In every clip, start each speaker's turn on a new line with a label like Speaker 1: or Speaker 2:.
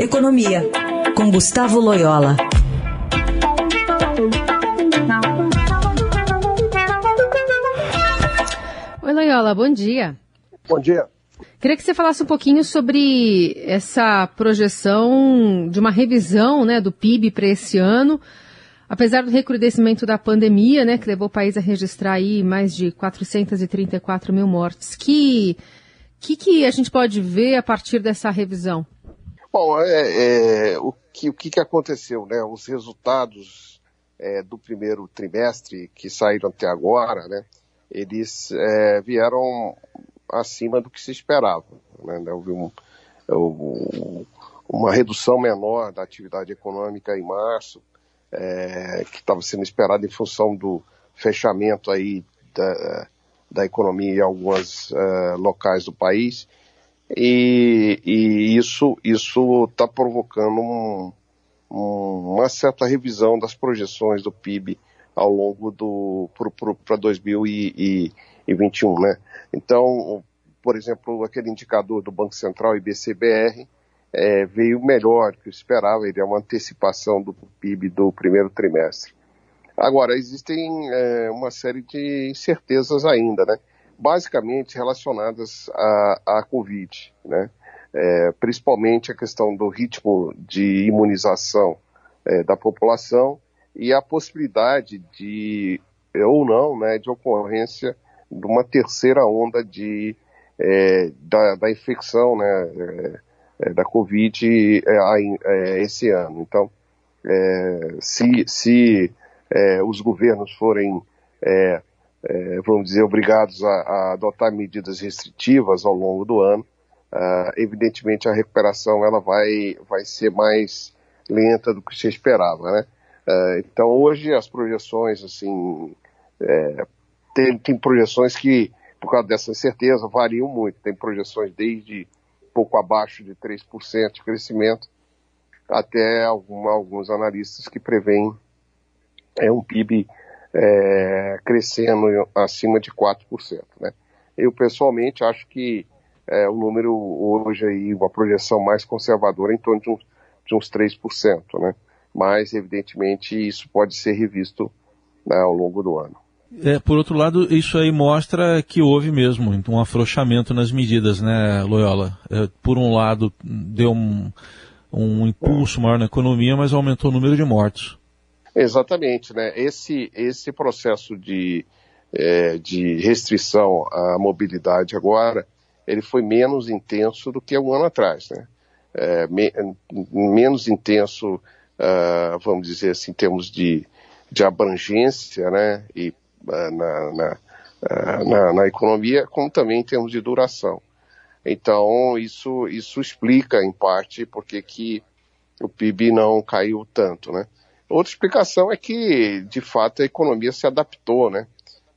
Speaker 1: Economia, com Gustavo Loyola.
Speaker 2: Oi, Loyola, bom dia.
Speaker 3: Bom dia.
Speaker 2: Queria que você falasse um pouquinho sobre essa projeção de uma revisão né, do PIB para esse ano. Apesar do recrudescimento da pandemia, né, que levou o país a registrar aí mais de 434 mil mortes, que que, que a gente pode ver a partir dessa revisão?
Speaker 3: Bom, é, é, o, que, o que aconteceu, né? Os resultados é, do primeiro trimestre que saíram até agora, né? Eles é, vieram acima do que se esperava. Né? Houve um, um, uma redução menor da atividade econômica em março, é, que estava sendo esperada em função do fechamento aí da, da economia em alguns uh, locais do país e, e isso isso está provocando um, um, uma certa revisão das projeções do PIB ao longo do para 2021, né? Então, por exemplo, aquele indicador do Banco Central IBCBR é, veio melhor do que eu esperava, ele é uma antecipação do PIB do primeiro trimestre. Agora, existem é, uma série de incertezas ainda, né? Basicamente relacionadas à, à Covid, né? É, principalmente a questão do ritmo de imunização é, da população e a possibilidade de, ou não, né, de ocorrência de uma terceira onda de, é, da, da, infecção né, é, é, da Covid é, esse ano. Então, se, se os governos forem, é, vamos dizer, obrigados a, a, adotar medidas restritivas ao longo do ano, uh, evidentemente a recuperação ela vai, vai ser mais lenta do que se esperava, né? Uh, então hoje as projeções, assim, é, tem, tem projeções que, por causa dessa incerteza, variam muito. Tem projeções desde pouco abaixo de 3% de crescimento até algum, alguns analistas que preveem é um PIB é, crescendo acima de 4%. Né? Eu pessoalmente acho que é, o número hoje aí, uma projeção mais conservadora em torno de uns, de uns 3%, né? Mas, evidentemente, isso pode ser revisto né, ao longo do ano.
Speaker 4: É, por outro lado, isso aí mostra que houve mesmo um afrouxamento nas medidas, né, Loyola? É, por um lado, deu um, um impulso maior na economia, mas aumentou o número de mortos.
Speaker 3: Exatamente, né? Esse, esse processo de, é, de restrição à mobilidade agora, ele foi menos intenso do que um ano atrás, né? É, me, menos intenso, uh, vamos dizer assim, em termos de, de abrangência, né? E uh, na, na, uh, na, na economia, como também em termos de duração. Então, isso, isso explica, em parte, porque que o PIB não caiu tanto, né? Outra explicação é que, de fato, a economia se adaptou, né?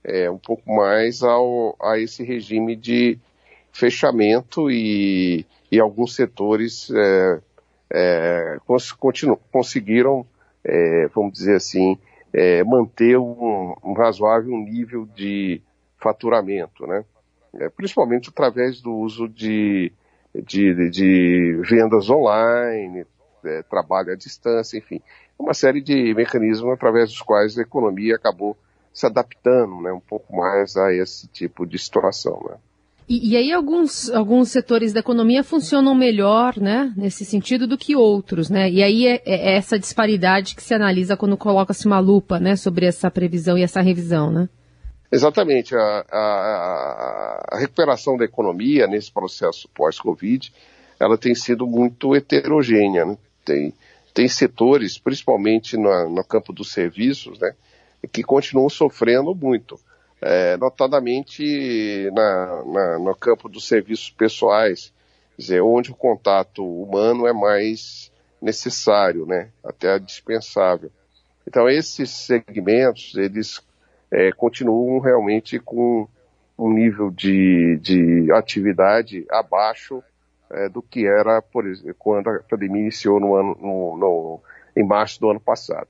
Speaker 3: É, um pouco mais ao, a esse regime de fechamento e, e alguns setores é, é, cons, conseguiram, é, vamos dizer assim, é, manter um, um, razoável nível de faturamento, né? É, principalmente através do uso de, de, de vendas online, trabalho à distância, enfim uma série de mecanismos através dos quais a economia acabou se adaptando né, um pouco mais a esse tipo de situação. Né.
Speaker 2: E, e, aí alguns, alguns setores da economia funcionam melhor, né, nesse sentido, do que outros, né? E aí é, é essa disparidade que se analisa quando coloca-se uma lupa, né, sobre essa previsão e essa revisão, né?
Speaker 3: Exatamente. A, a, a recuperação da economia nesse processo pós-Covid, ela tem sido muito heterogênea, né? Tem, tem setores, principalmente no, campo dos serviços, né, que continuam sofrendo muito. É, notadamente na, na, no campo dos serviços pessoais, dizer, onde o contato humano é mais necessário, né, até dispensável. Então esses segmentos, eles é, continuam realmente com um nível de, de atividade abaixo é, do que era, por quando a pandemia iniciou no ano, no, no, em março do ano passado.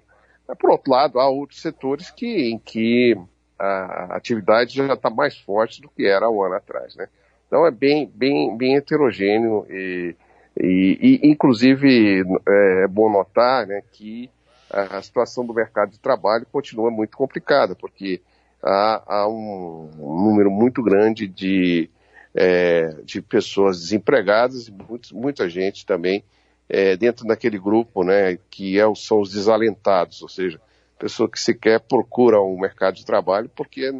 Speaker 3: Por outro lado, há outros setores que, em que a atividade já está mais forte do que era um ano atrás, né? Então é bem, bem, bem heterogêneo e E, e inclusive, é, é bom notar né, que a, a situação do mercado de trabalho continua muito complicada, porque há, há um, um, número muito grande de, é, de pessoas desempregadas e muita gente também é, dentro daquele grupo né, que é, são os desalentados, ou seja, pessoa que sequer procura o um mercado de trabalho porque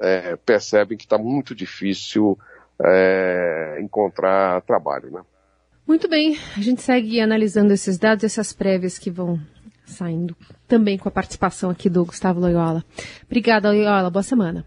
Speaker 3: é, percebem que está muito difícil é, encontrar trabalho. Né?
Speaker 2: Muito bem, a gente segue analisando esses dados, essas prévias que vão saindo também com a participação aqui do Gustavo Loyola. Obrigada, Loyola. Boa semana.